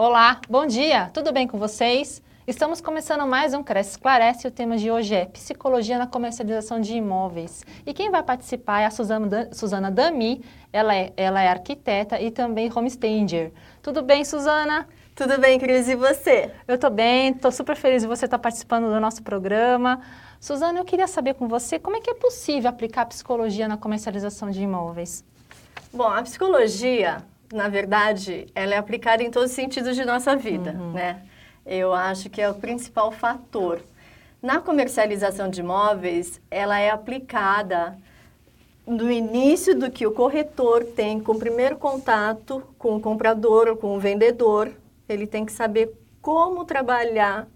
Olá, bom dia, tudo bem com vocês? Estamos começando mais um Cresce Esclarece o tema de hoje é Psicologia na Comercialização de Imóveis. E quem vai participar é a Suzana, Dami, ela é, ela é arquiteta e também homestanger. Tudo bem, Suzana? Tudo bem, Cris, e você? Eu estou bem, estou super feliz de você estar participando do nosso programa. Suzana, eu queria saber com você como é que é possível aplicar psicologia na comercialização de imóveis. Bom, a psicologia, na verdade, ela é aplicada em todos os sentidos de nossa vida, uhum. né? eu acho que é o principal fator. Na comercialização de imóveis, ela é aplicada no início do que o corretor tem com o primeiro contato com o comprador ou com o vendedor. Ele tem que saber como trabalhar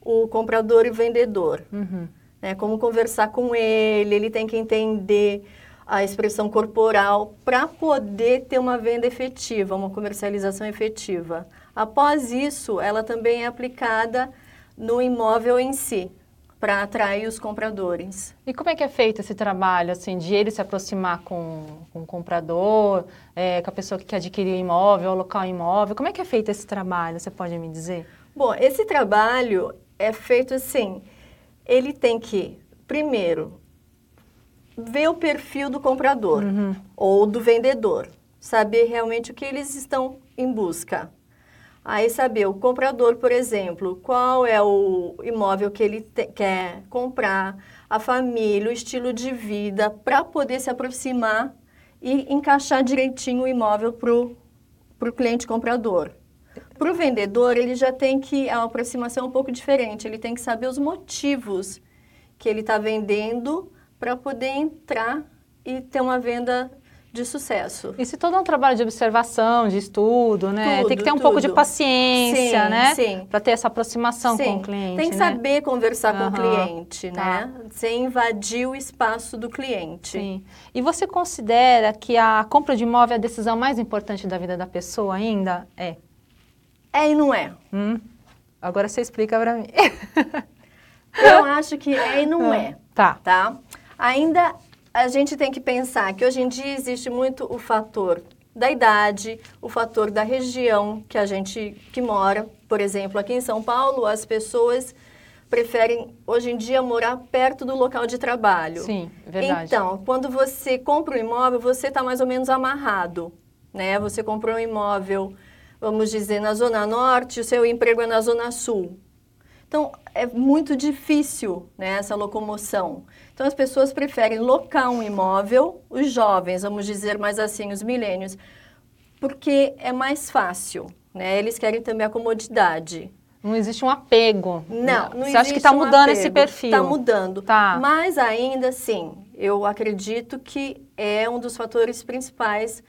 o comprador e o vendedor. Uhum. Né? Como conversar com ele, ele tem que entender a expressão corporal para poder ter uma venda efetiva, uma comercialização efetiva. Após isso, ela também é aplicada no imóvel em si, para atrair os compradores. E como é que é feito esse trabalho, assim, de ele se aproximar com, com o comprador, é, com a pessoa que quer adquirir o imóvel, alocar o imóvel? Como é que é feito esse trabalho, você pode me dizer? Bom, esse trabalho é feito assim, ele tem que, primeiro, ver o perfil do comprador uhum. ou do vendedor, saber realmente o que eles estão em busca. Aí saber o comprador, por exemplo, qual é o imóvel que ele te, quer comprar, a família, o estilo de vida, para poder se aproximar e encaixar direitinho o imóvel para o cliente comprador. Para o vendedor, ele já tem que, a aproximação é um pouco diferente, ele tem que saber os motivos que ele está vendendo para poder entrar e ter uma venda de sucesso. Isso todo é um trabalho de observação, de estudo, né? Tudo, Tem que ter um tudo. pouco de paciência, sim, né? Sim. Para ter essa aproximação sim. com o cliente. Tem que né? saber conversar uhum. com o cliente, tá. né? Sem invadir o espaço do cliente. Sim. E você considera que a compra de imóvel é a decisão mais importante da vida da pessoa ainda? É. É e não é. Hum. Agora você explica para mim. Eu acho que é e não ah, é. Tá. Tá? Ainda a gente tem que pensar que hoje em dia existe muito o fator da idade, o fator da região que a gente que mora. Por exemplo, aqui em São Paulo, as pessoas preferem hoje em dia morar perto do local de trabalho. Sim, verdade. Então, quando você compra um imóvel, você está mais ou menos amarrado, né? Você comprou um imóvel, vamos dizer, na zona norte, o seu emprego é na zona sul. Então, é muito difícil né, essa locomoção. Então, as pessoas preferem locar um imóvel, os jovens, vamos dizer mais assim, os milênios, porque é mais fácil, né? Eles querem também a comodidade. Não existe um apego. Não, não Você acha que está um mudando apego. esse perfil? Está mudando. Tá. Mas ainda assim, eu acredito que é um dos fatores principais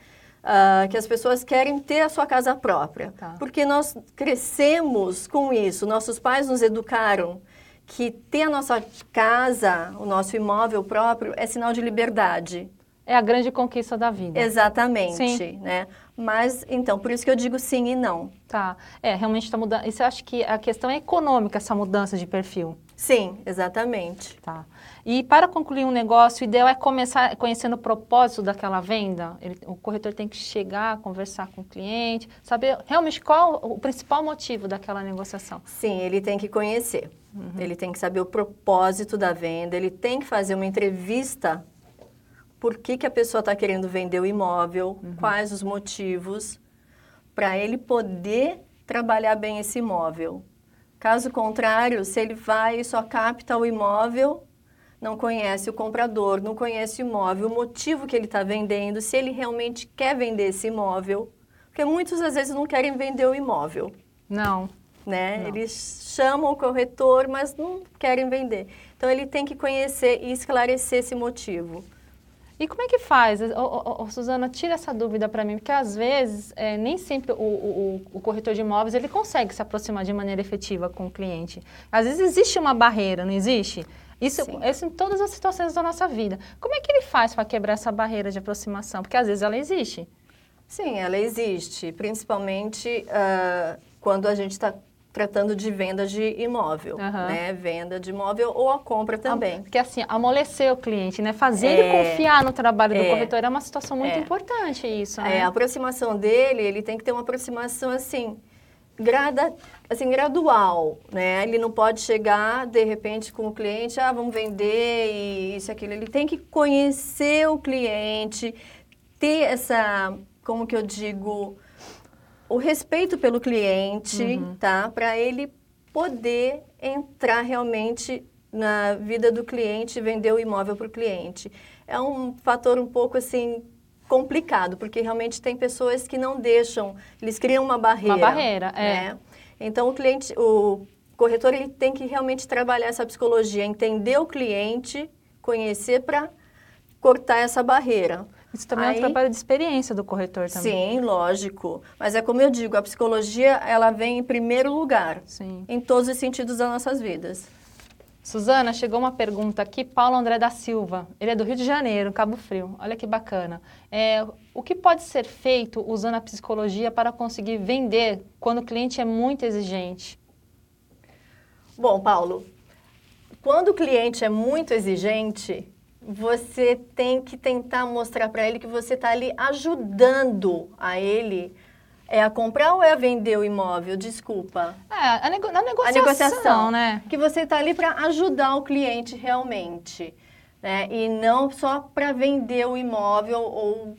uh, que as pessoas querem ter a sua casa própria. Tá. Porque nós crescemos com isso, nossos pais nos educaram que ter a nossa casa, o nosso imóvel próprio, é sinal de liberdade. É a grande conquista da vida. Exatamente, sim. né? Mas, então, por isso que eu digo sim e não. Tá. É, realmente está mudando. E você acha que a questão é econômica, essa mudança de perfil? Sim, exatamente. Tá. E para concluir um negócio, o ideal é começar conhecendo o propósito daquela venda. Ele, o corretor tem que chegar, conversar com o cliente, saber realmente qual o principal motivo daquela negociação. Sim, ele tem que conhecer. Uhum. Ele tem que saber o propósito da venda, ele tem que fazer uma entrevista. Por que, que a pessoa está querendo vender o imóvel, uhum. quais os motivos, para ele poder trabalhar bem esse imóvel. Caso contrário, se ele vai e só capta o imóvel, não conhece o comprador, não conhece o imóvel, o motivo que ele está vendendo, se ele realmente quer vender esse imóvel. Porque muitos às vezes não querem vender o imóvel. Não. Né? Não. Eles chamam o corretor, mas não querem vender. Então ele tem que conhecer e esclarecer esse motivo. E como é que faz? Ô, Suzana, tira essa dúvida para mim, porque às vezes é, nem sempre o, o, o, corretor de imóveis ele consegue se aproximar de maneira efetiva com o cliente. Às vezes existe uma barreira, não existe? Isso, isso em todas as situações da nossa vida. Como é que ele faz para quebrar essa barreira de aproximação? Porque às vezes ela existe. Sim, ela existe, principalmente uh, quando a gente está tratando de venda de imóvel, uhum. né? Venda de imóvel ou a compra também. Porque assim, amolecer o cliente, né? Fazer é, ele confiar no trabalho é, do corretor é uma situação muito é, importante isso, né? É, a aproximação dele, ele tem que ter uma aproximação assim, grada, assim, gradual, né? Ele não pode chegar, de repente, com o cliente, ah, vamos vender e isso aquilo. Ele tem que conhecer o cliente, ter essa, como que eu digo, o respeito pelo cliente, uhum. tá? Para ele poder entrar realmente na vida do cliente e vender o imóvel para o cliente. É um fator um pouco assim complicado, porque realmente tem pessoas que não deixam, eles criam uma barreira. Uma barreira, é. Né? Então o cliente, o corretor ele tem que realmente trabalhar essa psicologia, entender o cliente, conhecer para cortar essa barreira. Isso também Aí, é um trabalho de experiência do corretor também. Sim, lógico. Mas é como eu digo, a psicologia ela vem em primeiro lugar. Sim. Em todos os sentidos das nossas vidas. Suzana, chegou uma pergunta aqui, Paulo André da Silva. Ele é do Rio de Janeiro, Cabo Frio. Olha que bacana. É, o que pode ser feito usando a psicologia para conseguir vender quando o cliente é muito exigente? Bom, Paulo, quando o cliente é muito exigente, você tem que tentar mostrar para ele que você está ali ajudando a ele é a comprar ou é a vender o imóvel? Desculpa. É, a nego na negociação, a negociação, né? Que você está ali para ajudar o cliente realmente. Né? E não só para vender o imóvel ou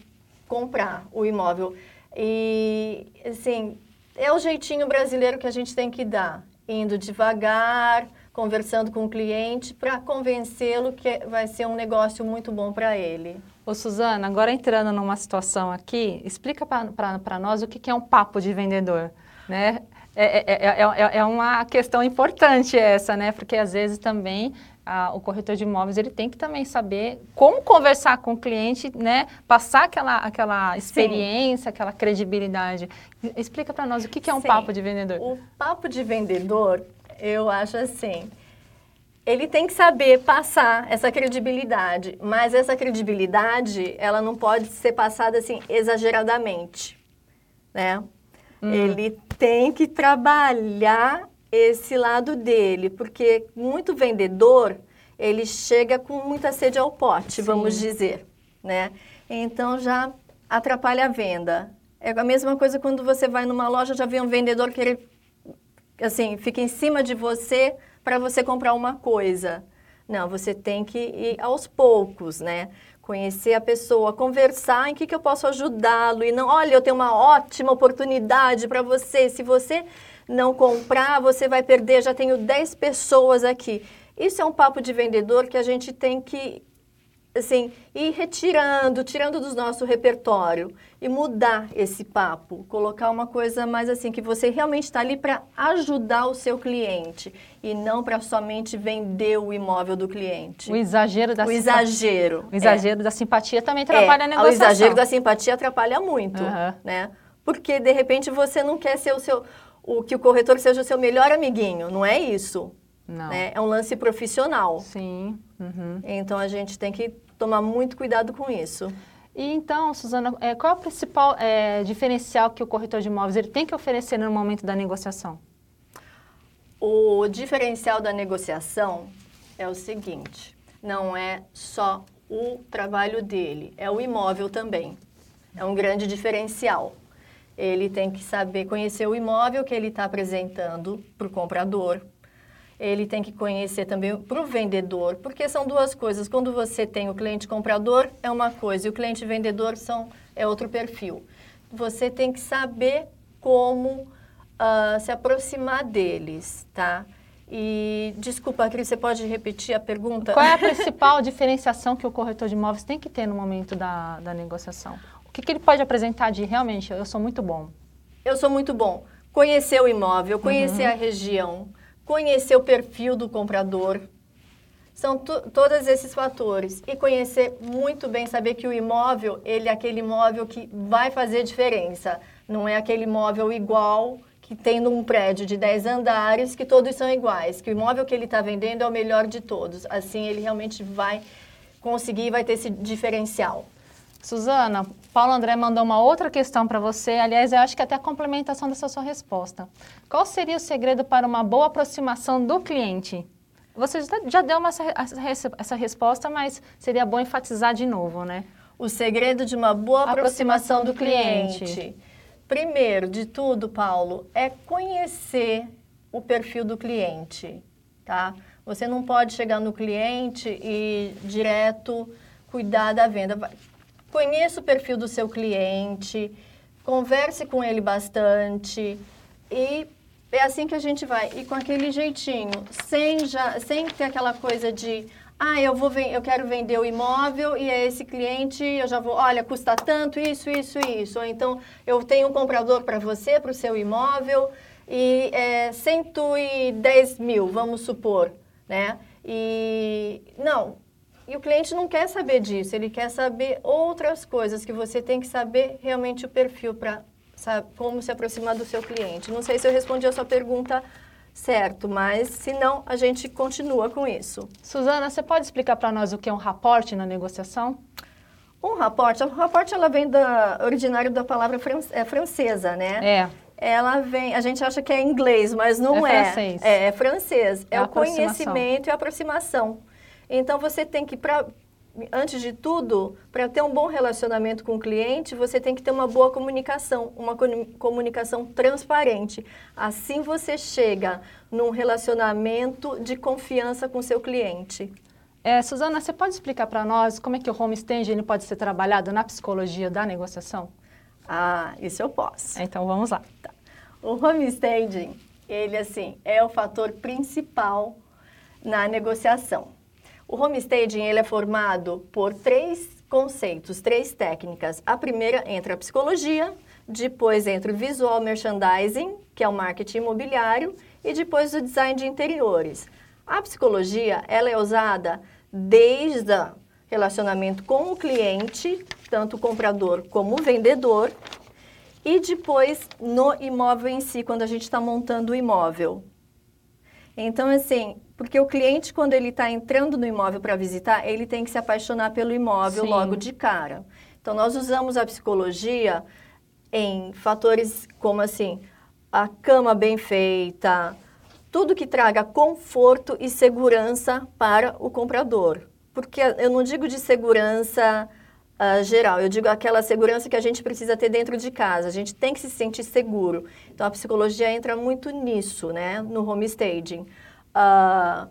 comprar o imóvel. E, assim, é o jeitinho brasileiro que a gente tem que dar. Indo devagar, conversando com o cliente para convencê-lo que vai ser um negócio muito bom para ele. Ô, Suzana, agora entrando numa situação aqui, explica para nós o que, que é um papo de vendedor, né? É, é, é, é, uma questão importante essa, né? Porque às vezes também a, o corretor de imóveis ele tem que também saber como conversar com o cliente, né? Passar aquela, aquela experiência, Sim. aquela credibilidade. Explica para nós o que, que é um Sim. papo de vendedor. O papo de vendedor, eu acho assim, ele tem que saber passar essa credibilidade, mas essa credibilidade, ela não pode ser passada assim exageradamente, né? Hum. Ele tem que trabalhar esse lado dele, porque muito vendedor, ele chega com muita sede ao pote, Sim. vamos dizer, né? Então já atrapalha a venda. É a mesma coisa quando você vai numa loja, já vê um vendedor que ele, assim, fica em cima de você para você comprar uma coisa. Não, você tem que ir aos poucos, né? Conhecer a pessoa, conversar em que, que eu posso ajudá-lo e não, olha, eu tenho uma ótima oportunidade para você. Se você não comprar, você vai perder. Já tenho 10 pessoas aqui. Isso é um papo de vendedor que a gente tem que assim, ir retirando, tirando do nosso repertório e mudar esse papo, colocar uma coisa mais assim que você realmente está ali para ajudar o seu cliente e não para somente vender o imóvel do cliente. O exagero da o exagero, o exagero é. da simpatia também atrapalha é, a negociação. O exagero da simpatia atrapalha muito, uhum. né? Porque de repente você não quer ser o seu o que o corretor seja o seu melhor amiguinho, não é isso. Não. Né? É um lance profissional. Sim. Uhum. Então a gente tem que tomar muito cuidado com isso. E então, Suzana, é, qual é o principal é, diferencial que o corretor de imóveis ele tem que oferecer no momento da negociação? O diferencial da negociação é o seguinte: não é só o trabalho dele, é o imóvel também. É um grande diferencial. Ele tem que saber conhecer o imóvel que ele está apresentando para o comprador, ele tem que conhecer também para o vendedor, porque são duas coisas. Quando você tem o cliente comprador, é uma coisa, e o cliente vendedor são, é outro perfil. Você tem que saber como uh, se aproximar deles, tá? E, desculpa, Cris, você pode repetir a pergunta? Qual é a principal diferenciação que o corretor de imóveis tem que ter no momento da, da negociação? O que, que ele pode apresentar de realmente, eu sou muito bom? Eu sou muito bom. Conhecer o imóvel, conhecer uhum. a região, conhecer o perfil do comprador. São todos esses fatores. E conhecer muito bem, saber que o imóvel, ele é aquele imóvel que vai fazer diferença. Não é aquele imóvel igual que tem num prédio de 10 andares, que todos são iguais. Que o imóvel que ele está vendendo é o melhor de todos. Assim, ele realmente vai conseguir, vai ter esse diferencial. Suzana, Paulo André mandou uma outra questão para você. Aliás, eu acho que até a complementação dessa sua resposta. Qual seria o segredo para uma boa aproximação do cliente? Você já deu uma, essa, essa resposta, mas seria bom enfatizar de novo, né? O segredo de uma boa aproximação, aproximação do, do cliente. cliente. Primeiro de tudo, Paulo, é conhecer o perfil do cliente, tá? Você não pode chegar no cliente e direto cuidar da venda. Conheça o perfil do seu cliente, converse com ele bastante e é assim que a gente vai. E com aquele jeitinho, sem, já, sem ter aquela coisa de ah, eu vou eu quero vender o imóvel e é esse cliente, eu já vou, olha, custa tanto, isso, isso, isso. Ou então, eu tenho um comprador para você, para o seu imóvel, e é 110 mil, vamos supor, né? E, não, e o cliente não quer saber disso, ele quer saber outras coisas, que você tem que saber realmente o perfil para como se aproximar do seu cliente. Não sei se eu respondi a sua pergunta certo, mas se não, a gente continua com isso. Suzana, você pode explicar para nós o que é um raporte na negociação? Um raporte, o raporte ela vem da originário da palavra fran, é, francesa, né? É. Ela vem, a gente acha que é inglês, mas não é. É francês. É, é francês. É, é o conhecimento e a aproximação. Então você tem que para antes de tudo, para ter um bom relacionamento com o cliente, você tem que ter uma boa comunicação, uma comunicação transparente. Assim você chega num relacionamento de confiança com seu cliente. É, Suzana, você pode explicar para nós como é que o home staging pode ser trabalhado na psicologia da negociação? Ah, isso eu posso. Então vamos lá. Tá. O home staging, ele assim, é o fator principal na negociação. O homestaging ele é formado por três conceitos, três técnicas. A primeira entra a psicologia, depois entra o visual merchandising, que é o marketing imobiliário, e depois o design de interiores. A psicologia ela é usada desde o relacionamento com o cliente, tanto o comprador como o vendedor, e depois no imóvel em si, quando a gente está montando o imóvel. Então, assim, porque o cliente, quando ele está entrando no imóvel para visitar, ele tem que se apaixonar pelo imóvel Sim. logo de cara. Então, nós usamos a psicologia em fatores como assim, a cama bem feita, tudo que traga conforto e segurança para o comprador. Porque eu não digo de segurança uh, geral, eu digo aquela segurança que a gente precisa ter dentro de casa. A gente tem que se sentir seguro. Então, a psicologia entra muito nisso, né, no homestaging a,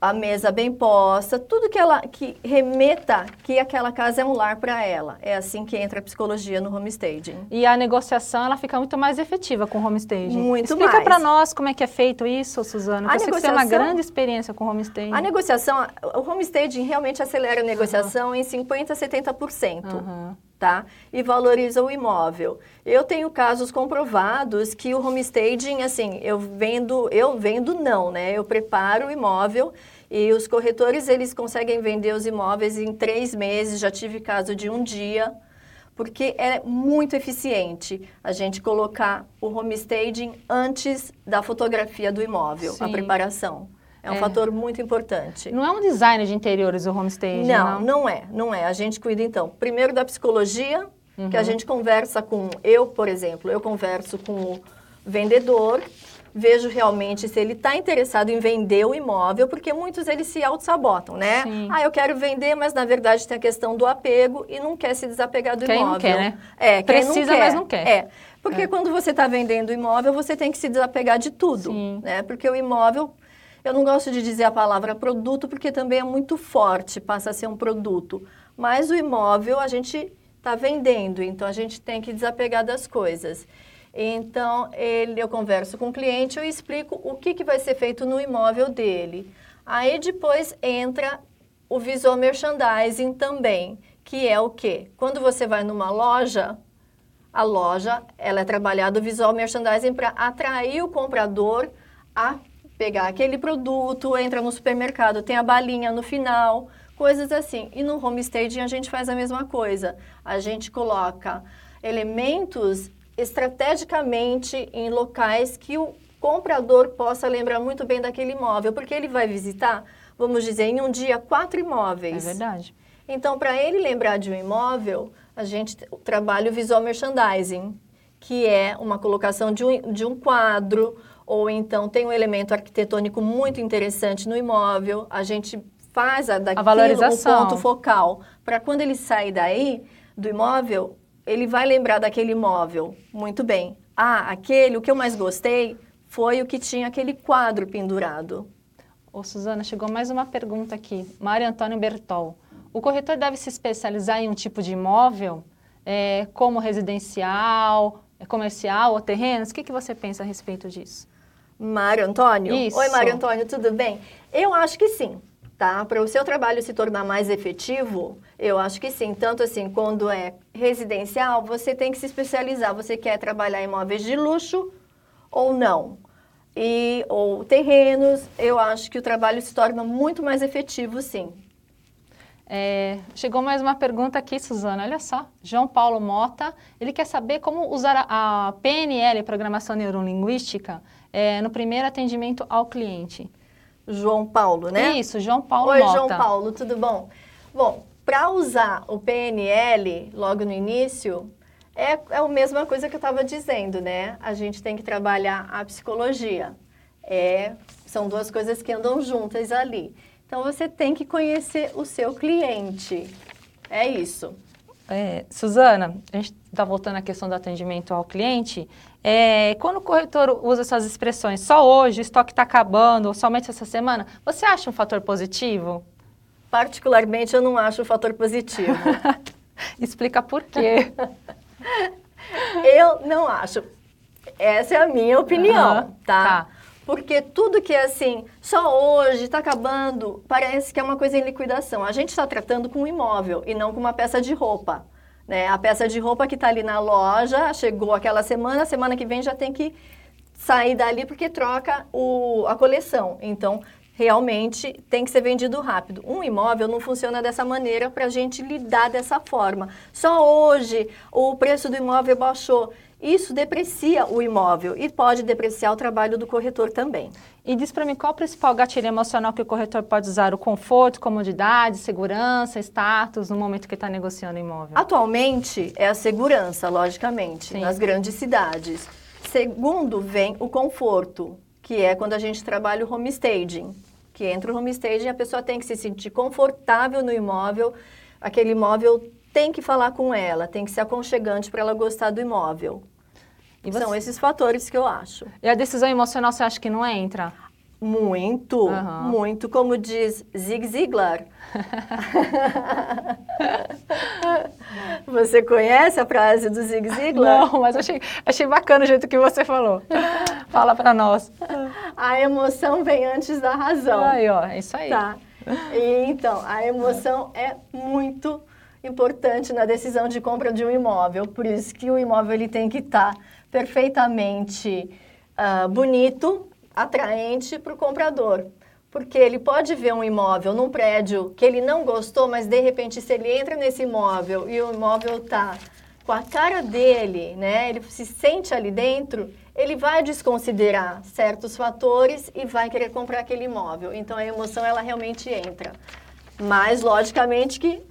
a mesa bem posta, tudo que ela que remeta que aquela casa é um lar para ela. É assim que entra a psicologia no homestaging. E a negociação ela fica muito mais efetiva com o homestaging. Muito Explica mais. para nós como é que é feito isso, Suzana. A negociação, você tem uma grande experiência com homestaging. A negociação, o homestaging realmente acelera a negociação uhum. em 50 a 70%. Uhum tá? E valoriza o imóvel. Eu tenho casos comprovados que o homestaging, assim, eu vendo, eu vendo não, né? Eu preparo o imóvel e os corretores, eles conseguem vender os imóveis em três meses, já tive caso de um dia, porque é muito eficiente a gente colocar o homestaging antes da fotografia do imóvel, Sim. a preparação. É um é. fator muito importante. Não é um design de interiores o homestaging, não? Não, não é, não é. A gente cuida, então, primeiro da psicologia, uhum. que a uhum. gente conversa com... Eu, por exemplo, eu converso com o vendedor, vejo realmente se ele está interessado em vender o imóvel, porque muitos eles se auto-sabotam, né? Sim. Ah, eu quero vender, mas na verdade tem a questão do apego e não quer se desapegar do quem imóvel. Quem não quer, né? É, Precisa, não mas não quer. É, porque é. quando você está vendendo o imóvel, você tem que se desapegar de tudo, Sim. né? Porque o imóvel eu não gosto de dizer a palavra produto porque também é muito forte, passa a ser um produto. Mas o imóvel a gente está vendendo, então a gente tem que desapegar das coisas. Então, ele, eu converso com o cliente, eu explico o que, que vai ser feito no imóvel dele. Aí depois entra o visual merchandising também, que é o quê? Quando você vai numa loja, a loja ela é trabalhada o visual merchandising para atrair o comprador a pegar aquele produto, entra no supermercado, tem a balinha no final, coisas assim. E no homestaging a gente faz a mesma coisa. A gente coloca elementos estrategicamente em locais que o comprador possa lembrar muito bem daquele imóvel, porque ele vai visitar, vamos dizer, em um dia, quatro imóveis. É verdade. Então, para ele lembrar de um imóvel, a gente trabalha o visual merchandising, que é uma colocação de um, de um quadro, ou então tem um elemento arquitetônico muito interessante no imóvel, a gente faz a, daquilo, a valorização. um ponto focal, para quando ele sair daí, do imóvel, ele vai lembrar daquele imóvel. Muito bem. Ah, aquele, o que eu mais gostei foi o que tinha aquele quadro pendurado. Ô, Suzana, chegou mais uma pergunta aqui. Mário Antônio Bertol. O corretor deve se especializar em um tipo de imóvel, é, como residencial, comercial ou terrenos? O que, que você pensa a respeito disso? Mário Antônio? Isso. Oi, Mário Antônio, tudo bem? Eu acho que sim, tá? Para o seu trabalho se tornar mais efetivo, eu acho que sim. Tanto assim, quando é residencial, você tem que se especializar. Você quer trabalhar em imóveis de luxo ou não? E, ou terrenos, eu acho que o trabalho se torna muito mais efetivo, sim. É, chegou mais uma pergunta aqui, Suzana. Olha só, João Paulo Mota. Ele quer saber como usar a, a PNL, Programação Neurolinguística, é, no primeiro atendimento ao cliente. João Paulo, né? Isso, João Paulo Oi, Mota. João Paulo, tudo bom? Bom, para usar o PNL logo no início, é, é a mesma coisa que eu estava dizendo, né? A gente tem que trabalhar a psicologia. É, são duas coisas que andam juntas ali. Então você tem que conhecer o seu cliente. É isso. É, Suzana, a gente está voltando à questão do atendimento ao cliente. É, quando o corretor usa essas expressões, só hoje, o estoque está acabando, ou somente essa semana, você acha um fator positivo? Particularmente, eu não acho um fator positivo. Explica por quê. eu não acho. Essa é a minha opinião, Uhum, tá? tá. Porque tudo que é assim, só hoje, está acabando, parece que é uma coisa em liquidação. A gente está tratando com um imóvel e não com uma peça de roupa. Né? A peça de roupa que está ali na loja, chegou aquela semana, semana que vem já tem que sair dali porque troca o, a coleção. Então, realmente tem que ser vendido rápido. Um imóvel não funciona dessa maneira para a gente lidar dessa forma. Só hoje o preço do imóvel baixou. Isso deprecia o imóvel e pode depreciar o trabalho do corretor também. E diz para mim qual o principal gatilho emocional que o corretor pode usar? O conforto, comodidade, segurança, status no momento que está negociando o imóvel? Atualmente é a segurança, logicamente, Sim. nas grandes cidades. Segundo vem o conforto, que é quando a gente trabalha o homestaging. Que entra o homestaging, a pessoa tem que se sentir confortável no imóvel, aquele imóvel tem que falar com ela, tem que ser aconchegante para ela gostar do imóvel. Você- São esses fatores que eu acho. e a decisão emocional você acha que não entra? Muito, Aham. muito, como diz Zig Ziglar. Você conhece a frase do Zig Ziglar? Não, mas achei, achei bacana o jeito que você falou. Fala para nós. A emoção vem antes da razão. Aí, ó, é isso aí. Tá. E, então, a emoção é muito importante na decisão de compra de um imóvel. Por isso que o imóvel ele tem que estar perfeitamente ah, bonito, atraente para o comprador. Porque ele pode ver um imóvel num prédio que ele não gostou, mas de repente se ele entra nesse imóvel e o imóvel está com a cara dele, né? Ele se sente ali dentro, ele vai desconsiderar certos fatores e vai querer comprar aquele imóvel. Então a emoção ela realmente entra. Mas logicamente que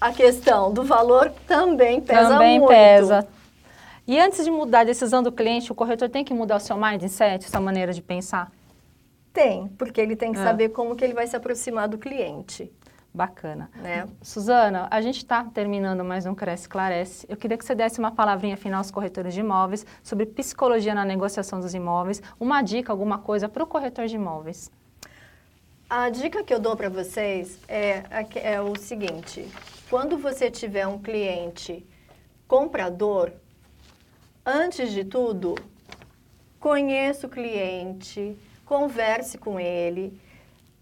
a questão do valor também pesa Também muito. pesa. E antes de mudar a decisão do cliente, o corretor tem que mudar o seu mindset, sua maneira de pensar? Tem, porque ele tem que É. saber como que ele vai se aproximar do cliente, Bacana. né? Suzana, a gente está terminando mais um Cresce Esclarece. Eu queria que você desse uma palavrinha final aos corretores de imóveis sobre psicologia na negociação dos imóveis, uma dica, alguma coisa para o corretor de imóveis. A dica que eu dou para vocês é, é o seguinte: quando você tiver um cliente comprador, antes de tudo, conheça o cliente, converse com ele,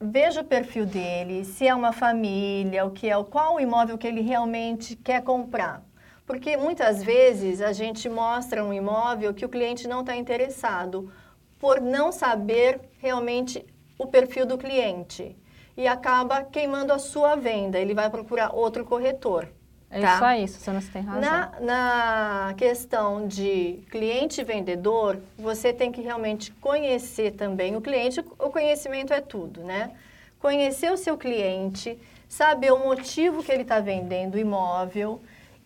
veja o perfil dele, se é uma família, o que é, qual o imóvel que ele realmente quer comprar. Porque muitas vezes a gente mostra um imóvel que o cliente não está interessado por não saber realmente o perfil do cliente e acaba queimando a sua venda. Ele vai procurar outro corretor. É tá? isso aí, Suzana, você tem razão. Na, na questão de cliente e vendedor, você tem que realmente conhecer também o cliente. O conhecimento é tudo, né? Conhecer o seu cliente, saber o motivo que ele está vendendo o imóvel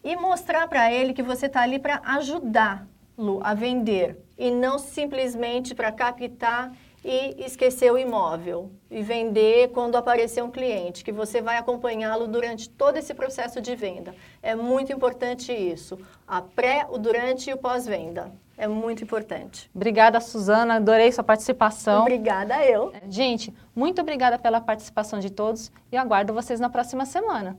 e mostrar para ele que você está ali para ajudá-lo a vender e não simplesmente para captar e esquecer o imóvel e vender quando aparecer um cliente, que você vai acompanhá-lo durante todo esse processo de venda. É muito importante isso, a pré, o durante e o pós-venda. É muito importante. Obrigada, Suzana. Adorei sua participação. Obrigada eu. Gente, muito obrigada pela participação de todos e aguardo vocês na próxima semana.